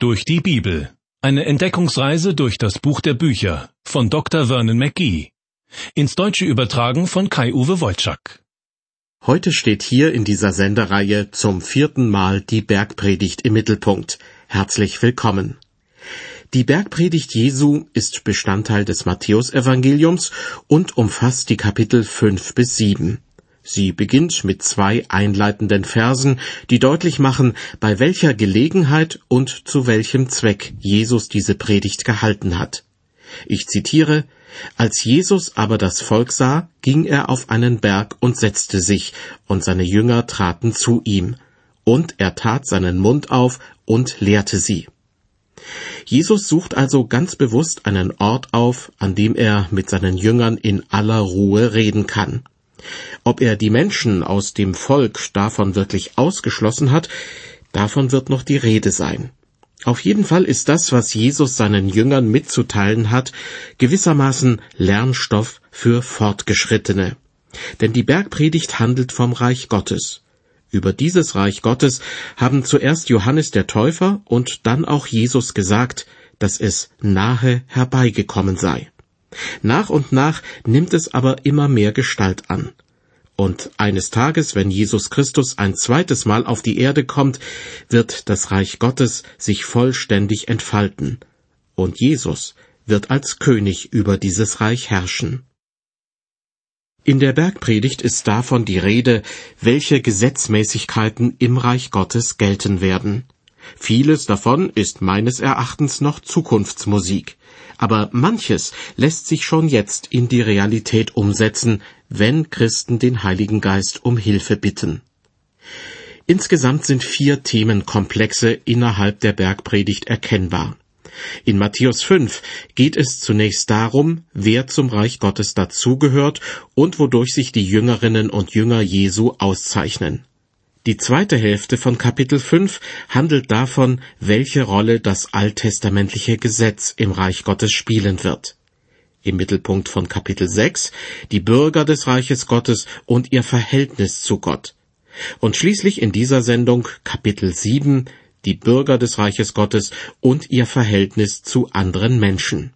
Durch die Bibel. Eine Entdeckungsreise durch das Buch der Bücher von Dr. Vernon McGee. Ins Deutsche übertragen von Kai-Uwe Wolczak. Heute steht hier in dieser Sendereihe zum vierten Mal die Bergpredigt im Mittelpunkt. Herzlich willkommen. Die Bergpredigt Jesu ist Bestandteil des Matthäusevangeliums und umfasst die Kapitel fünf bis sieben. Sie beginnt mit zwei einleitenden Versen, die deutlich machen, bei welcher Gelegenheit und zu welchem Zweck Jesus diese Predigt gehalten hat. Ich zitiere Als Jesus aber das Volk sah, ging er auf einen Berg und setzte sich, und seine Jünger traten zu ihm, und er tat seinen Mund auf und lehrte sie. Jesus sucht also ganz bewusst einen Ort auf, an dem er mit seinen Jüngern in aller Ruhe reden kann. Ob er die Menschen aus dem Volk davon wirklich ausgeschlossen hat, davon wird noch die Rede sein. Auf jeden Fall ist das, was Jesus seinen Jüngern mitzuteilen hat, gewissermaßen Lernstoff für Fortgeschrittene. Denn die Bergpredigt handelt vom Reich Gottes. Über dieses Reich Gottes haben zuerst Johannes der Täufer und dann auch Jesus gesagt, dass es nahe herbeigekommen sei. Nach und nach nimmt es aber immer mehr Gestalt an. Und eines Tages, wenn Jesus Christus ein zweites Mal auf die Erde kommt, wird das Reich Gottes sich vollständig entfalten. Und Jesus wird als König über dieses Reich herrschen. In der Bergpredigt ist davon die Rede, welche Gesetzmäßigkeiten im Reich Gottes gelten werden. Vieles davon ist meines Erachtens noch Zukunftsmusik aber manches lässt sich schon jetzt in die Realität umsetzen, wenn Christen den Heiligen Geist um Hilfe bitten. Insgesamt sind vier Themenkomplexe innerhalb der Bergpredigt erkennbar. In Matthäus 5 geht es zunächst darum, wer zum Reich Gottes dazugehört und wodurch sich die Jüngerinnen und Jünger Jesu auszeichnen. Die zweite Hälfte von Kapitel 5 handelt davon, welche Rolle das alttestamentliche Gesetz im Reich Gottes spielen wird. Im Mittelpunkt von Kapitel 6 die Bürger des Reiches Gottes und ihr Verhältnis zu Gott. Und schließlich in dieser Sendung Kapitel 7 die Bürger des Reiches Gottes und ihr Verhältnis zu anderen Menschen.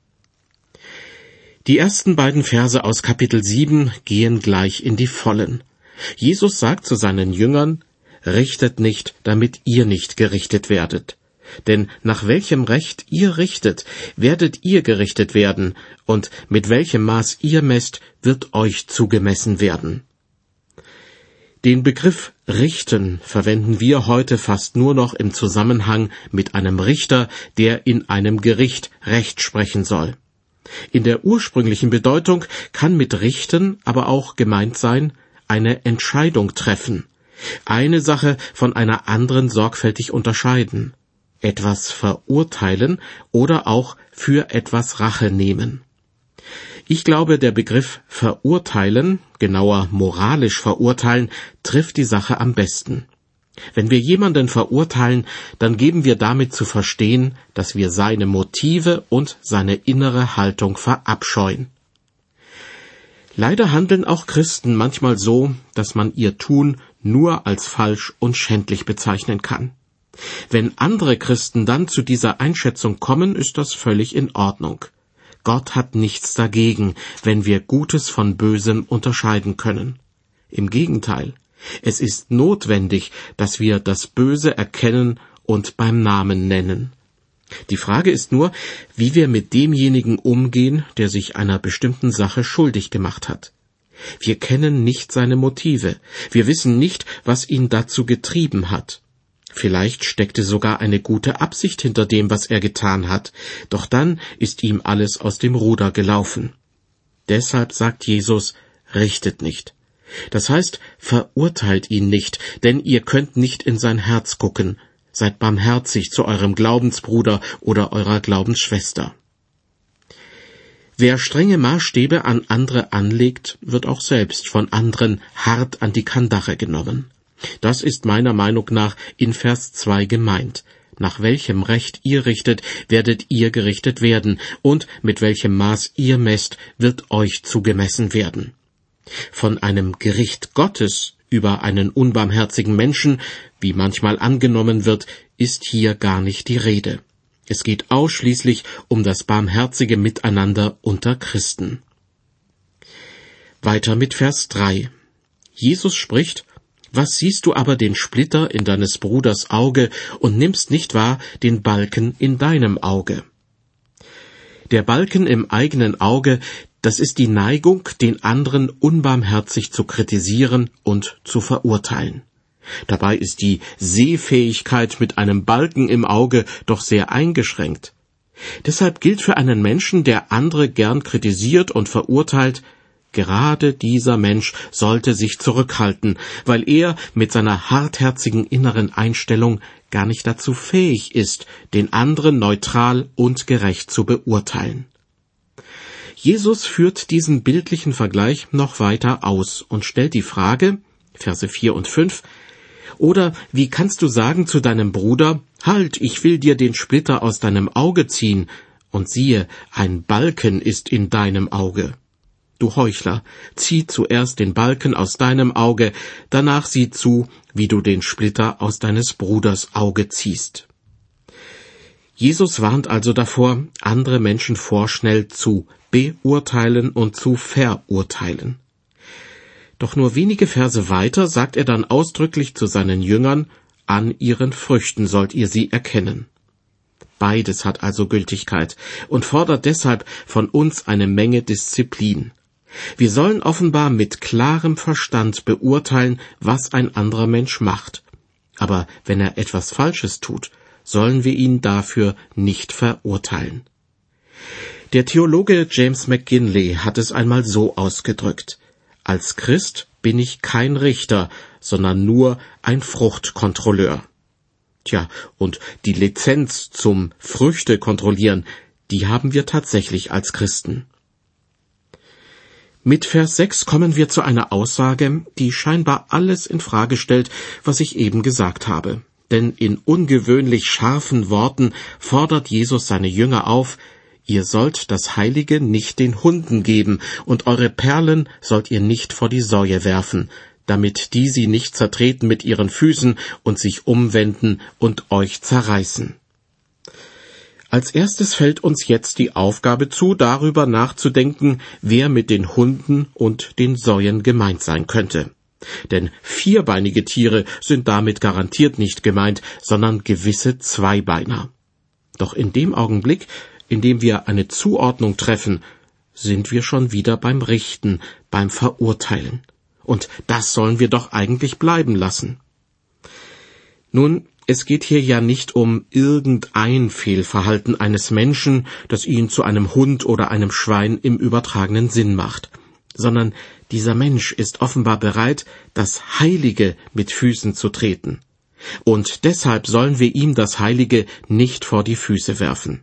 Die ersten beiden Verse aus Kapitel 7 gehen gleich in die Vollen. Jesus sagt zu seinen Jüngern, richtet nicht, damit ihr nicht gerichtet werdet. Denn nach welchem Recht ihr richtet, werdet ihr gerichtet werden, und mit welchem Maß ihr messt, wird euch zugemessen werden. Den Begriff richten verwenden wir heute fast nur noch im Zusammenhang mit einem Richter, der in einem Gericht Recht sprechen soll. In der ursprünglichen Bedeutung kann mit richten aber auch gemeint sein, eine Entscheidung treffen, eine Sache von einer anderen sorgfältig unterscheiden, etwas verurteilen oder auch für etwas Rache nehmen. Ich glaube, der Begriff verurteilen, genauer moralisch verurteilen, trifft die Sache am besten. Wenn wir jemanden verurteilen, dann geben wir damit zu verstehen, dass wir seine Motive und seine innere Haltung verabscheuen. Leider handeln auch Christen manchmal so, dass man ihr Tun nur als falsch und schändlich bezeichnen kann. Wenn andere Christen dann zu dieser Einschätzung kommen, ist das völlig in Ordnung. Gott hat nichts dagegen, wenn wir Gutes von Bösem unterscheiden können. Im Gegenteil, es ist notwendig, dass wir das Böse erkennen und beim Namen nennen. Die Frage ist nur, wie wir mit demjenigen umgehen, der sich einer bestimmten Sache schuldig gemacht hat. Wir kennen nicht seine Motive, wir wissen nicht, was ihn dazu getrieben hat. Vielleicht steckte sogar eine gute Absicht hinter dem, was er getan hat, doch dann ist ihm alles aus dem Ruder gelaufen. Deshalb sagt Jesus, richtet nicht. Das heißt, verurteilt ihn nicht, denn ihr könnt nicht in sein Herz gucken. Seid barmherzig zu eurem Glaubensbruder oder eurer Glaubensschwester. Wer strenge Maßstäbe an andere anlegt, wird auch selbst von anderen hart an die Kandare genommen. Das ist meiner Meinung nach in Vers 2 gemeint. Nach welchem Recht ihr richtet, werdet ihr gerichtet werden, und mit welchem Maß ihr messt, wird euch zugemessen werden. Von einem Gericht Gottes über einen unbarmherzigen Menschen, wie manchmal angenommen wird, ist hier gar nicht die Rede. Es geht ausschließlich um das barmherzige Miteinander unter Christen. Weiter mit Vers 3. Jesus spricht, Was siehst du aber den Splitter in deines Bruders Auge und nimmst nicht wahr den Balken in deinem Auge? Der Balken im eigenen Auge, das ist die Neigung, den anderen unbarmherzig zu kritisieren und zu verurteilen. Dabei ist die Sehfähigkeit mit einem Balken im Auge doch sehr eingeschränkt. Deshalb gilt für einen Menschen, der andere gern kritisiert und verurteilt, gerade dieser Mensch sollte sich zurückhalten, weil er mit seiner hartherzigen inneren Einstellung gar nicht dazu fähig ist, den anderen neutral und gerecht zu beurteilen. Jesus führt diesen bildlichen Vergleich noch weiter aus und stellt die Frage, Verse 4 und 5, oder wie kannst du sagen zu deinem Bruder, Halt, ich will dir den Splitter aus deinem Auge ziehen, und siehe, ein Balken ist in deinem Auge. Du Heuchler, zieh zuerst den Balken aus deinem Auge, danach sieh zu, wie du den Splitter aus deines Bruders Auge ziehst. Jesus warnt also davor, andere Menschen vorschnell zu beurteilen und zu verurteilen. Doch nur wenige Verse weiter sagt er dann ausdrücklich zu seinen Jüngern, an ihren Früchten sollt ihr sie erkennen. Beides hat also Gültigkeit und fordert deshalb von uns eine Menge Disziplin. Wir sollen offenbar mit klarem Verstand beurteilen, was ein anderer Mensch macht. Aber wenn er etwas Falsches tut, sollen wir ihn dafür nicht verurteilen. Der Theologe James McGinley hat es einmal so ausgedrückt. Als Christ bin ich kein Richter, sondern nur ein Fruchtkontrolleur. Tja, und die Lizenz zum Früchte kontrollieren, die haben wir tatsächlich als Christen. Mit Vers 6 kommen wir zu einer Aussage, die scheinbar alles in Frage stellt, was ich eben gesagt habe. Denn in ungewöhnlich scharfen Worten fordert Jesus seine Jünger auf, Ihr sollt das Heilige nicht den Hunden geben, und eure Perlen sollt ihr nicht vor die Säue werfen, damit die sie nicht zertreten mit ihren Füßen und sich umwenden und euch zerreißen. Als erstes fällt uns jetzt die Aufgabe zu, darüber nachzudenken, wer mit den Hunden und den Säuen gemeint sein könnte. Denn vierbeinige Tiere sind damit garantiert nicht gemeint, sondern gewisse Zweibeiner. Doch in dem Augenblick, indem wir eine Zuordnung treffen, sind wir schon wieder beim Richten, beim Verurteilen. Und das sollen wir doch eigentlich bleiben lassen. Nun, es geht hier ja nicht um irgendein Fehlverhalten eines Menschen, das ihn zu einem Hund oder einem Schwein im übertragenen Sinn macht, sondern dieser Mensch ist offenbar bereit, das Heilige mit Füßen zu treten. Und deshalb sollen wir ihm das Heilige nicht vor die Füße werfen.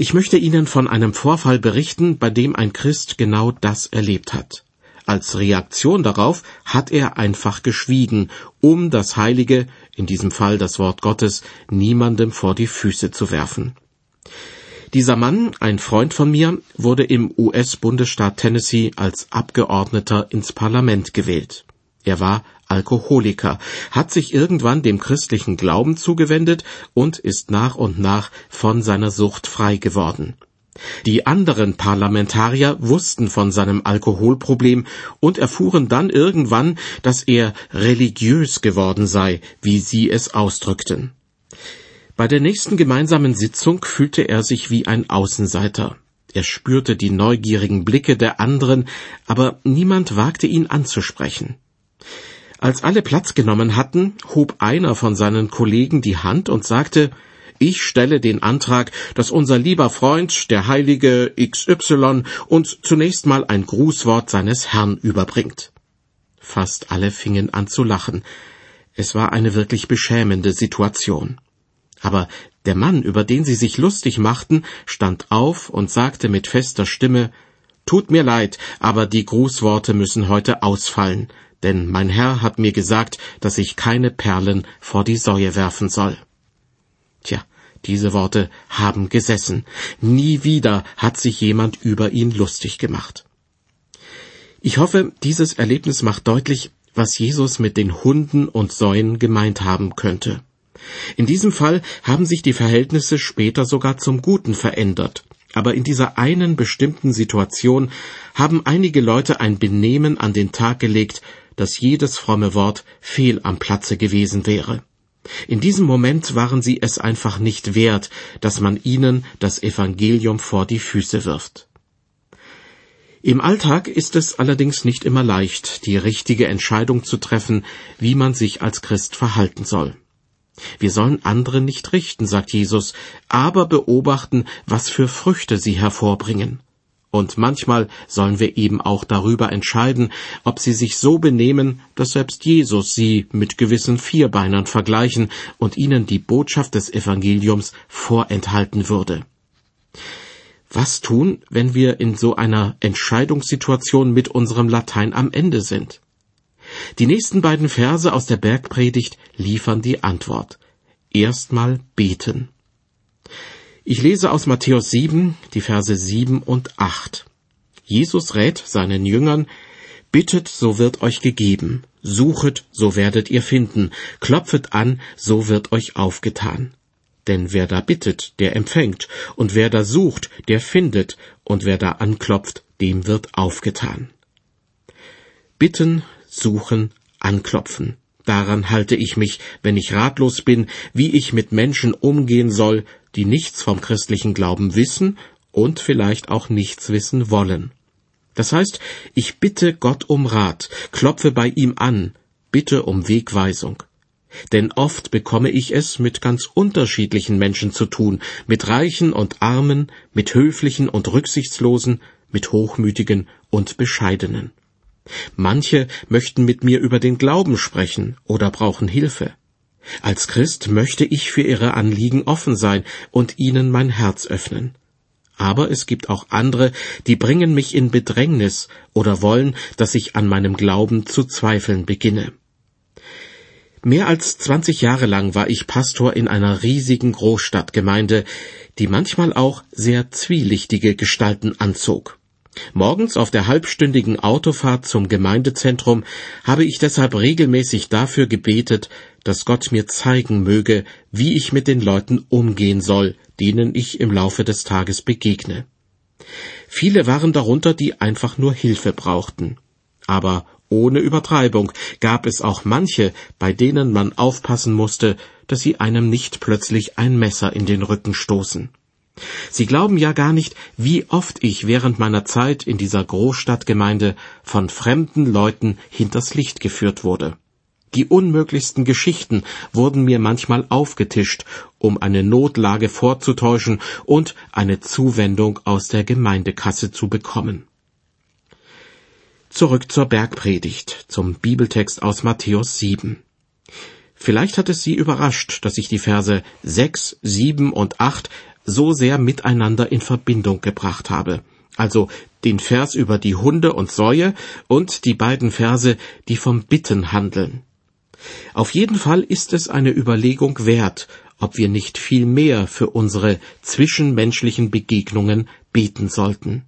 Ich möchte Ihnen von einem Vorfall berichten, bei dem ein Christ genau das erlebt hat. Als Reaktion darauf hat er einfach geschwiegen, um das Heilige, in diesem Fall das Wort Gottes, niemandem vor die Füße zu werfen. Dieser Mann, ein Freund von mir, wurde im US-Bundesstaat Tennessee als Abgeordneter ins Parlament gewählt. Er war Alkoholiker, hat sich irgendwann dem christlichen Glauben zugewendet und ist nach und nach von seiner Sucht frei geworden. Die anderen Parlamentarier wussten von seinem Alkoholproblem und erfuhren dann irgendwann, dass er religiös geworden sei, wie sie es ausdrückten. Bei der nächsten gemeinsamen Sitzung fühlte er sich wie ein Außenseiter. Er spürte die neugierigen Blicke der anderen, aber niemand wagte ihn anzusprechen. Als alle Platz genommen hatten, hob einer von seinen Kollegen die Hand und sagte, ich stelle den Antrag, dass unser lieber Freund, der heilige XY, uns zunächst mal ein Grußwort seines Herrn überbringt. Fast alle fingen an zu lachen. Es war eine wirklich beschämende Situation. Aber der Mann, über den sie sich lustig machten, stand auf und sagte mit fester Stimme Tut mir leid, aber die Grußworte müssen heute ausfallen denn mein Herr hat mir gesagt, dass ich keine Perlen vor die Säue werfen soll. Tja, diese Worte haben gesessen. Nie wieder hat sich jemand über ihn lustig gemacht. Ich hoffe, dieses Erlebnis macht deutlich, was Jesus mit den Hunden und Säuen gemeint haben könnte. In diesem Fall haben sich die Verhältnisse später sogar zum Guten verändert. Aber in dieser einen bestimmten Situation haben einige Leute ein Benehmen an den Tag gelegt, dass jedes fromme Wort fehl am Platze gewesen wäre. In diesem Moment waren sie es einfach nicht wert, dass man ihnen das Evangelium vor die Füße wirft. Im Alltag ist es allerdings nicht immer leicht, die richtige Entscheidung zu treffen, wie man sich als Christ verhalten soll. Wir sollen andere nicht richten, sagt Jesus, aber beobachten, was für Früchte sie hervorbringen. Und manchmal sollen wir eben auch darüber entscheiden, ob sie sich so benehmen, dass selbst Jesus sie mit gewissen Vierbeinern vergleichen und ihnen die Botschaft des Evangeliums vorenthalten würde. Was tun, wenn wir in so einer Entscheidungssituation mit unserem Latein am Ende sind? Die nächsten beiden Verse aus der Bergpredigt liefern die Antwort. Erstmal beten. Ich lese aus Matthäus 7, die Verse 7 und 8. Jesus rät seinen Jüngern, Bittet, so wird euch gegeben, suchet, so werdet ihr finden, klopfet an, so wird euch aufgetan. Denn wer da bittet, der empfängt, und wer da sucht, der findet, und wer da anklopft, dem wird aufgetan. Bitten, suchen, anklopfen. Daran halte ich mich, wenn ich ratlos bin, wie ich mit Menschen umgehen soll, die nichts vom christlichen Glauben wissen und vielleicht auch nichts wissen wollen. Das heißt, ich bitte Gott um Rat, klopfe bei ihm an, bitte um Wegweisung. Denn oft bekomme ich es mit ganz unterschiedlichen Menschen zu tun, mit Reichen und Armen, mit Höflichen und Rücksichtslosen, mit Hochmütigen und Bescheidenen. Manche möchten mit mir über den Glauben sprechen oder brauchen Hilfe. Als Christ möchte ich für ihre Anliegen offen sein und ihnen mein Herz öffnen. Aber es gibt auch andere, die bringen mich in Bedrängnis oder wollen, dass ich an meinem Glauben zu zweifeln beginne. Mehr als zwanzig Jahre lang war ich Pastor in einer riesigen Großstadtgemeinde, die manchmal auch sehr zwielichtige Gestalten anzog. Morgens auf der halbstündigen Autofahrt zum Gemeindezentrum habe ich deshalb regelmäßig dafür gebetet, dass Gott mir zeigen möge, wie ich mit den Leuten umgehen soll, denen ich im Laufe des Tages begegne. Viele waren darunter, die einfach nur Hilfe brauchten. Aber ohne Übertreibung gab es auch manche, bei denen man aufpassen musste, dass sie einem nicht plötzlich ein Messer in den Rücken stoßen. Sie glauben ja gar nicht, wie oft ich während meiner Zeit in dieser Großstadtgemeinde von fremden Leuten hinters Licht geführt wurde. Die unmöglichsten Geschichten wurden mir manchmal aufgetischt, um eine Notlage vorzutäuschen und eine Zuwendung aus der Gemeindekasse zu bekommen. Zurück zur Bergpredigt, zum Bibeltext aus Matthäus 7. Vielleicht hat es Sie überrascht, dass ich die Verse 6, 7 und 8 so sehr miteinander in Verbindung gebracht habe. Also den Vers über die Hunde und Säue und die beiden Verse, die vom Bitten handeln. Auf jeden Fall ist es eine Überlegung wert, ob wir nicht viel mehr für unsere zwischenmenschlichen Begegnungen beten sollten.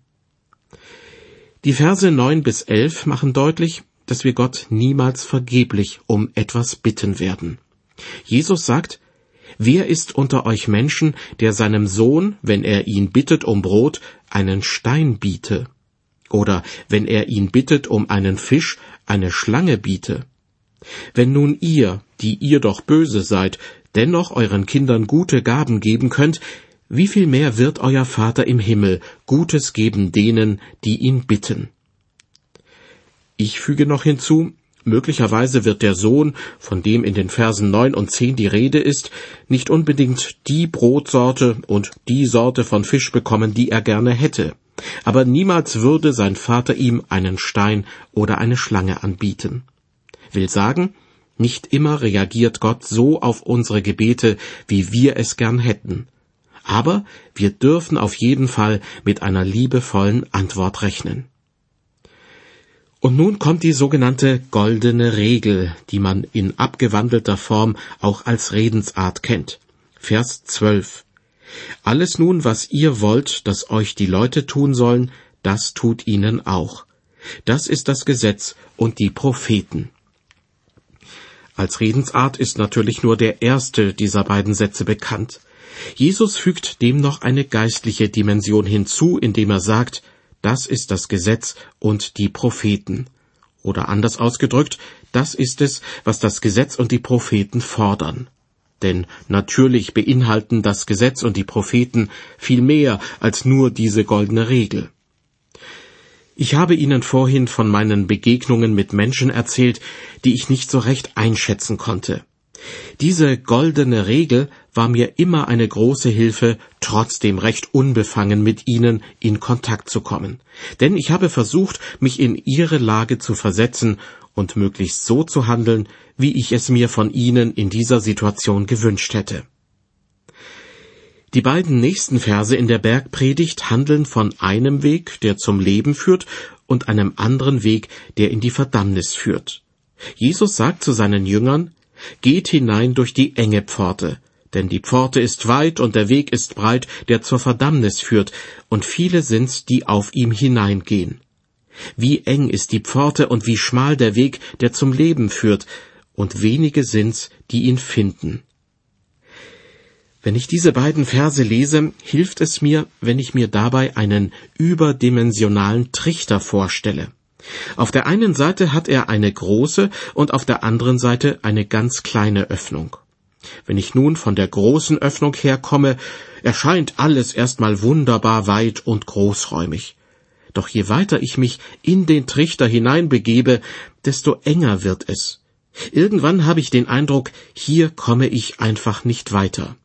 Die Verse neun bis elf machen deutlich, dass wir Gott niemals vergeblich um etwas bitten werden. Jesus sagt, Wer ist unter euch Menschen, der seinem Sohn, wenn er ihn bittet um Brot, einen Stein biete? Oder wenn er ihn bittet um einen Fisch, eine Schlange biete? Wenn nun ihr, die ihr doch böse seid, dennoch euren Kindern gute Gaben geben könnt, wie viel mehr wird euer Vater im Himmel Gutes geben denen, die ihn bitten? Ich füge noch hinzu, Möglicherweise wird der Sohn, von dem in den Versen neun und zehn die Rede ist, nicht unbedingt die Brotsorte und die Sorte von Fisch bekommen, die er gerne hätte. Aber niemals würde sein Vater ihm einen Stein oder eine Schlange anbieten. Will sagen, nicht immer reagiert Gott so auf unsere Gebete, wie wir es gern hätten. Aber wir dürfen auf jeden Fall mit einer liebevollen Antwort rechnen. Und nun kommt die sogenannte goldene Regel, die man in abgewandelter Form auch als Redensart kennt. Vers 12. Alles nun, was ihr wollt, dass euch die Leute tun sollen, das tut ihnen auch. Das ist das Gesetz und die Propheten. Als Redensart ist natürlich nur der erste dieser beiden Sätze bekannt. Jesus fügt dem noch eine geistliche Dimension hinzu, indem er sagt, das ist das Gesetz und die Propheten. Oder anders ausgedrückt, das ist es, was das Gesetz und die Propheten fordern. Denn natürlich beinhalten das Gesetz und die Propheten viel mehr als nur diese goldene Regel. Ich habe Ihnen vorhin von meinen Begegnungen mit Menschen erzählt, die ich nicht so recht einschätzen konnte. Diese goldene Regel war mir immer eine große Hilfe, trotzdem recht unbefangen mit ihnen in Kontakt zu kommen. Denn ich habe versucht, mich in ihre Lage zu versetzen und möglichst so zu handeln, wie ich es mir von ihnen in dieser Situation gewünscht hätte. Die beiden nächsten Verse in der Bergpredigt handeln von einem Weg, der zum Leben führt, und einem anderen Weg, der in die Verdammnis führt. Jesus sagt zu seinen Jüngern, Geht hinein durch die enge Pforte, denn die Pforte ist weit und der Weg ist breit, der zur Verdammnis führt, und viele sind's, die auf ihm hineingehen. Wie eng ist die Pforte und wie schmal der Weg, der zum Leben führt, und wenige sind's, die ihn finden. Wenn ich diese beiden Verse lese, hilft es mir, wenn ich mir dabei einen überdimensionalen Trichter vorstelle. Auf der einen Seite hat er eine große und auf der anderen Seite eine ganz kleine Öffnung. Wenn ich nun von der großen Öffnung herkomme, erscheint alles erstmal wunderbar weit und großräumig. Doch je weiter ich mich in den Trichter hineinbegebe, desto enger wird es. Irgendwann habe ich den Eindruck, hier komme ich einfach nicht weiter.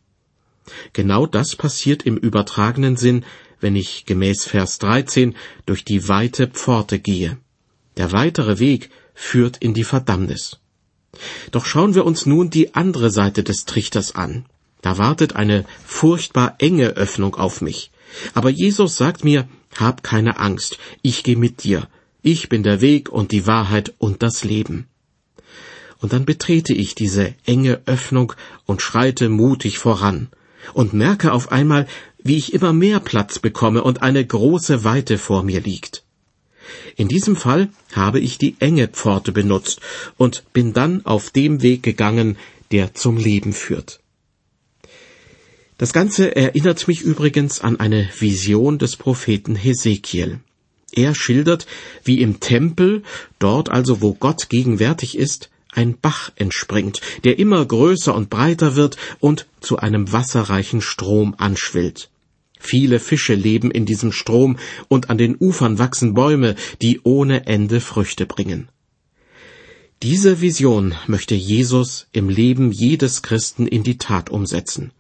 Genau das passiert im übertragenen Sinn, wenn ich gemäß Vers 13 durch die weite Pforte gehe. Der weitere Weg führt in die Verdammnis. Doch schauen wir uns nun die andere Seite des Trichters an. Da wartet eine furchtbar enge Öffnung auf mich. Aber Jesus sagt mir, hab keine Angst, ich gehe mit dir. Ich bin der Weg und die Wahrheit und das Leben. Und dann betrete ich diese enge Öffnung und schreite mutig voran und merke auf einmal, wie ich immer mehr Platz bekomme und eine große Weite vor mir liegt. In diesem Fall habe ich die enge Pforte benutzt und bin dann auf dem Weg gegangen, der zum Leben führt. Das Ganze erinnert mich übrigens an eine Vision des Propheten Hesekiel. Er schildert, wie im Tempel, dort also wo Gott gegenwärtig ist, ein Bach entspringt, der immer größer und breiter wird und zu einem wasserreichen Strom anschwillt. Viele Fische leben in diesem Strom, und an den Ufern wachsen Bäume, die ohne Ende Früchte bringen. Diese Vision möchte Jesus im Leben jedes Christen in die Tat umsetzen.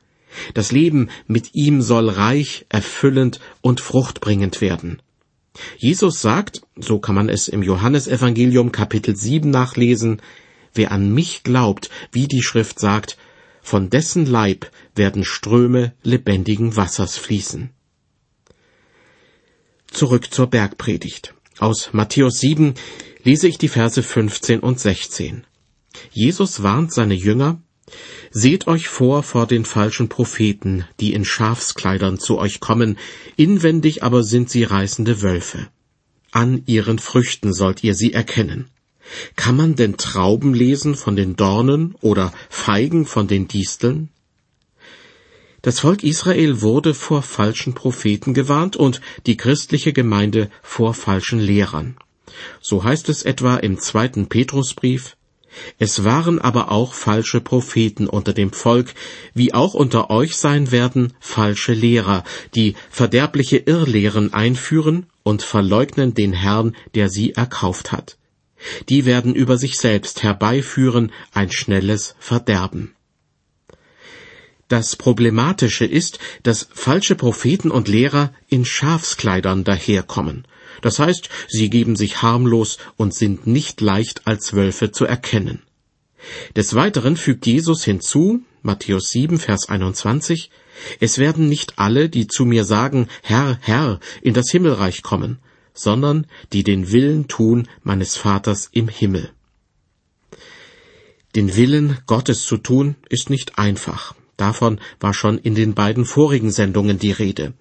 Das Leben mit ihm soll reich, erfüllend und fruchtbringend werden. Jesus sagt, so kann man es im Johannesevangelium Kapitel 7 nachlesen, wer an mich glaubt, wie die Schrift sagt, von dessen Leib werden Ströme lebendigen Wassers fließen. Zurück zur Bergpredigt. Aus Matthäus 7 lese ich die Verse 15 und 16. Jesus warnt seine Jünger, Seht euch vor vor den falschen Propheten, die in Schafskleidern zu euch kommen, inwendig aber sind sie reißende Wölfe. An ihren Früchten sollt ihr sie erkennen. Kann man denn Trauben lesen von den Dornen oder Feigen von den Disteln? Das Volk Israel wurde vor falschen Propheten gewarnt und die christliche Gemeinde vor falschen Lehrern. So heißt es etwa im zweiten Petrusbrief, es waren aber auch falsche Propheten unter dem Volk, wie auch unter euch sein werden falsche Lehrer, die verderbliche Irrlehren einführen und verleugnen den Herrn, der sie erkauft hat die werden über sich selbst herbeiführen ein schnelles Verderben. Das Problematische ist, dass falsche Propheten und Lehrer in Schafskleidern daherkommen. Das heißt, sie geben sich harmlos und sind nicht leicht als Wölfe zu erkennen. Des Weiteren fügt Jesus hinzu, Matthäus 7, Vers 21, es werden nicht alle, die zu mir sagen, Herr, Herr, in das Himmelreich kommen, sondern die den Willen tun meines Vaters im Himmel. Den Willen Gottes zu tun ist nicht einfach. Davon war schon in den beiden vorigen Sendungen die Rede.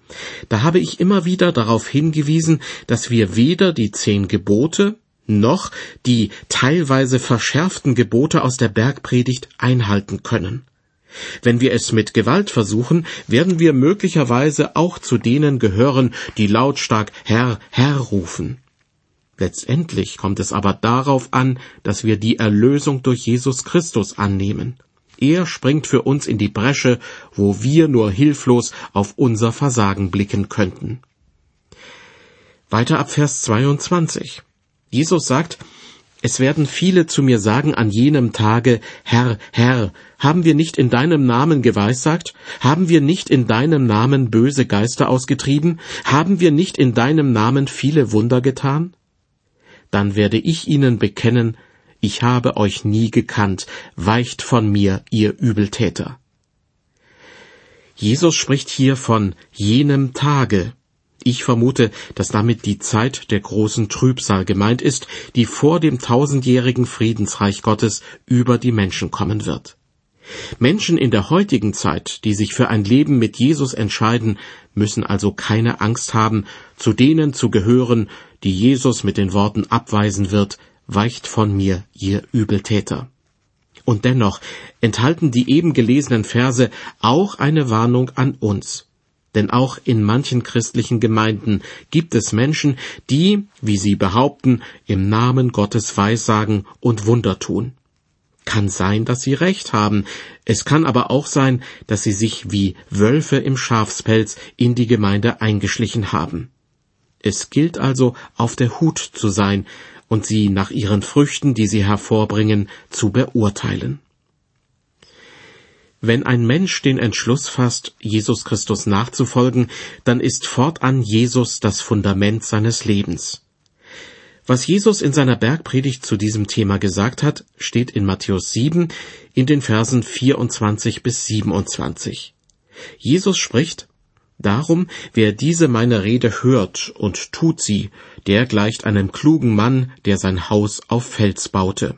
Da habe ich immer wieder darauf hingewiesen, dass wir weder die zehn Gebote noch die teilweise verschärften Gebote aus der Bergpredigt einhalten können. Wenn wir es mit Gewalt versuchen, werden wir möglicherweise auch zu denen gehören, die lautstark Herr, Herr rufen. Letztendlich kommt es aber darauf an, dass wir die Erlösung durch Jesus Christus annehmen. Er springt für uns in die Bresche, wo wir nur hilflos auf unser Versagen blicken könnten. Weiter ab Vers 22. Jesus sagt, es werden viele zu mir sagen an jenem Tage, Herr, Herr, haben wir nicht in deinem Namen geweissagt? Haben wir nicht in deinem Namen böse Geister ausgetrieben? Haben wir nicht in deinem Namen viele Wunder getan? Dann werde ich ihnen bekennen, ich habe euch nie gekannt, weicht von mir, ihr Übeltäter. Jesus spricht hier von jenem Tage. Ich vermute, dass damit die Zeit der großen Trübsal gemeint ist, die vor dem tausendjährigen Friedensreich Gottes über die Menschen kommen wird. Menschen in der heutigen Zeit, die sich für ein Leben mit Jesus entscheiden, müssen also keine Angst haben, zu denen zu gehören, die Jesus mit den Worten abweisen wird, weicht von mir, ihr Übeltäter. Und dennoch enthalten die eben gelesenen Verse auch eine Warnung an uns. Denn auch in manchen christlichen Gemeinden gibt es Menschen, die, wie sie behaupten, im Namen Gottes Weissagen und Wunder tun. Kann sein, dass sie recht haben. Es kann aber auch sein, dass sie sich wie Wölfe im Schafspelz in die Gemeinde eingeschlichen haben. Es gilt also, auf der Hut zu sein und sie nach ihren Früchten, die sie hervorbringen, zu beurteilen. Wenn ein Mensch den Entschluss fasst, Jesus Christus nachzufolgen, dann ist fortan Jesus das Fundament seines Lebens. Was Jesus in seiner Bergpredigt zu diesem Thema gesagt hat, steht in Matthäus 7 in den Versen 24 bis 27. Jesus spricht, Darum, wer diese meine Rede hört und tut sie, der gleicht einem klugen Mann, der sein Haus auf Fels baute.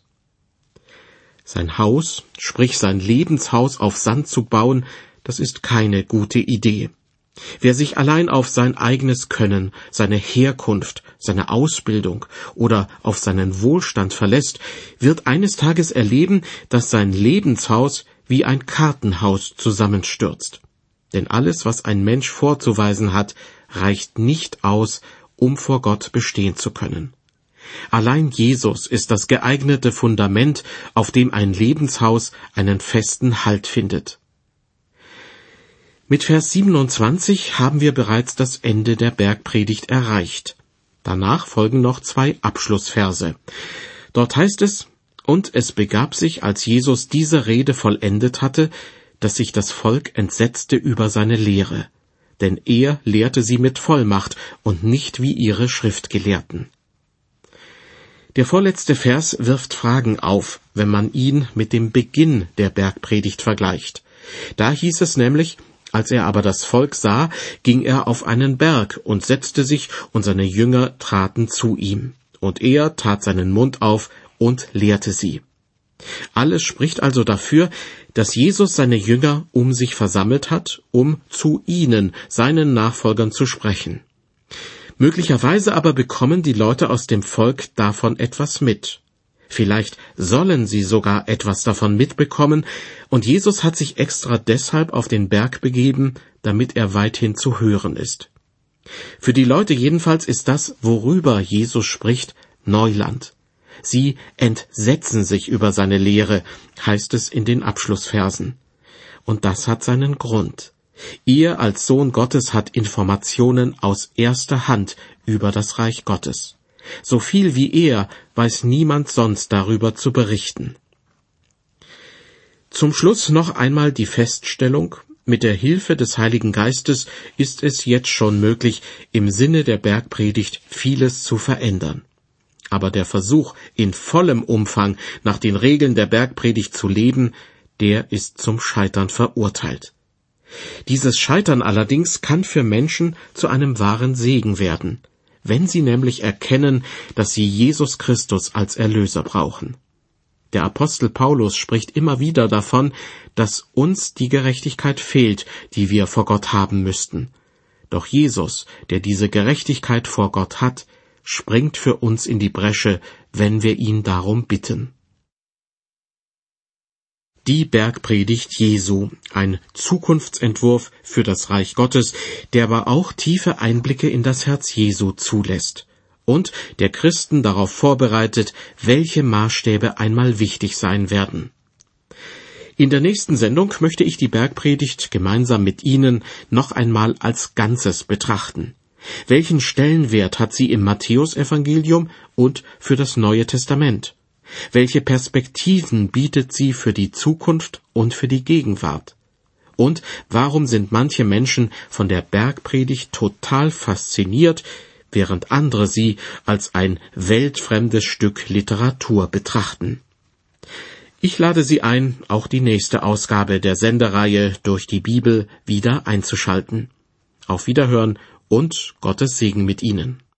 Sein Haus, sprich sein Lebenshaus auf Sand zu bauen, das ist keine gute Idee. Wer sich allein auf sein eigenes Können, seine Herkunft, seine Ausbildung oder auf seinen Wohlstand verlässt, wird eines Tages erleben, dass sein Lebenshaus wie ein Kartenhaus zusammenstürzt. Denn alles, was ein Mensch vorzuweisen hat, reicht nicht aus, um vor Gott bestehen zu können. Allein Jesus ist das geeignete Fundament, auf dem ein Lebenshaus einen festen Halt findet. Mit Vers 27 haben wir bereits das Ende der Bergpredigt erreicht. Danach folgen noch zwei Abschlussverse. Dort heißt es, und es begab sich, als Jesus diese Rede vollendet hatte, dass sich das Volk entsetzte über seine Lehre, denn er lehrte sie mit Vollmacht und nicht wie ihre Schriftgelehrten. Der vorletzte Vers wirft Fragen auf, wenn man ihn mit dem Beginn der Bergpredigt vergleicht. Da hieß es nämlich, als er aber das Volk sah, ging er auf einen Berg und setzte sich, und seine Jünger traten zu ihm. Und er tat seinen Mund auf und lehrte sie. Alles spricht also dafür, dass Jesus seine Jünger um sich versammelt hat, um zu ihnen, seinen Nachfolgern zu sprechen. Möglicherweise aber bekommen die Leute aus dem Volk davon etwas mit. Vielleicht sollen sie sogar etwas davon mitbekommen, und Jesus hat sich extra deshalb auf den Berg begeben, damit er weithin zu hören ist. Für die Leute jedenfalls ist das, worüber Jesus spricht, Neuland. Sie entsetzen sich über seine Lehre, heißt es in den Abschlussversen. Und das hat seinen Grund. Ihr als Sohn Gottes hat Informationen aus erster Hand über das Reich Gottes. So viel wie er weiß niemand sonst darüber zu berichten. Zum Schluss noch einmal die Feststellung, mit der Hilfe des Heiligen Geistes ist es jetzt schon möglich, im Sinne der Bergpredigt vieles zu verändern. Aber der Versuch, in vollem Umfang nach den Regeln der Bergpredigt zu leben, der ist zum Scheitern verurteilt. Dieses Scheitern allerdings kann für Menschen zu einem wahren Segen werden, wenn sie nämlich erkennen, dass sie Jesus Christus als Erlöser brauchen. Der Apostel Paulus spricht immer wieder davon, dass uns die Gerechtigkeit fehlt, die wir vor Gott haben müssten. Doch Jesus, der diese Gerechtigkeit vor Gott hat, springt für uns in die Bresche, wenn wir ihn darum bitten. Die Bergpredigt Jesu, ein Zukunftsentwurf für das Reich Gottes, der aber auch tiefe Einblicke in das Herz Jesu zulässt und der Christen darauf vorbereitet, welche Maßstäbe einmal wichtig sein werden. In der nächsten Sendung möchte ich die Bergpredigt gemeinsam mit Ihnen noch einmal als Ganzes betrachten. Welchen Stellenwert hat sie im Matthäusevangelium und für das Neue Testament? Welche Perspektiven bietet sie für die Zukunft und für die Gegenwart? Und warum sind manche Menschen von der Bergpredigt total fasziniert, während andere sie als ein weltfremdes Stück Literatur betrachten? Ich lade Sie ein, auch die nächste Ausgabe der Sendereihe durch die Bibel wieder einzuschalten. Auf Wiederhören und Gottes Segen mit Ihnen.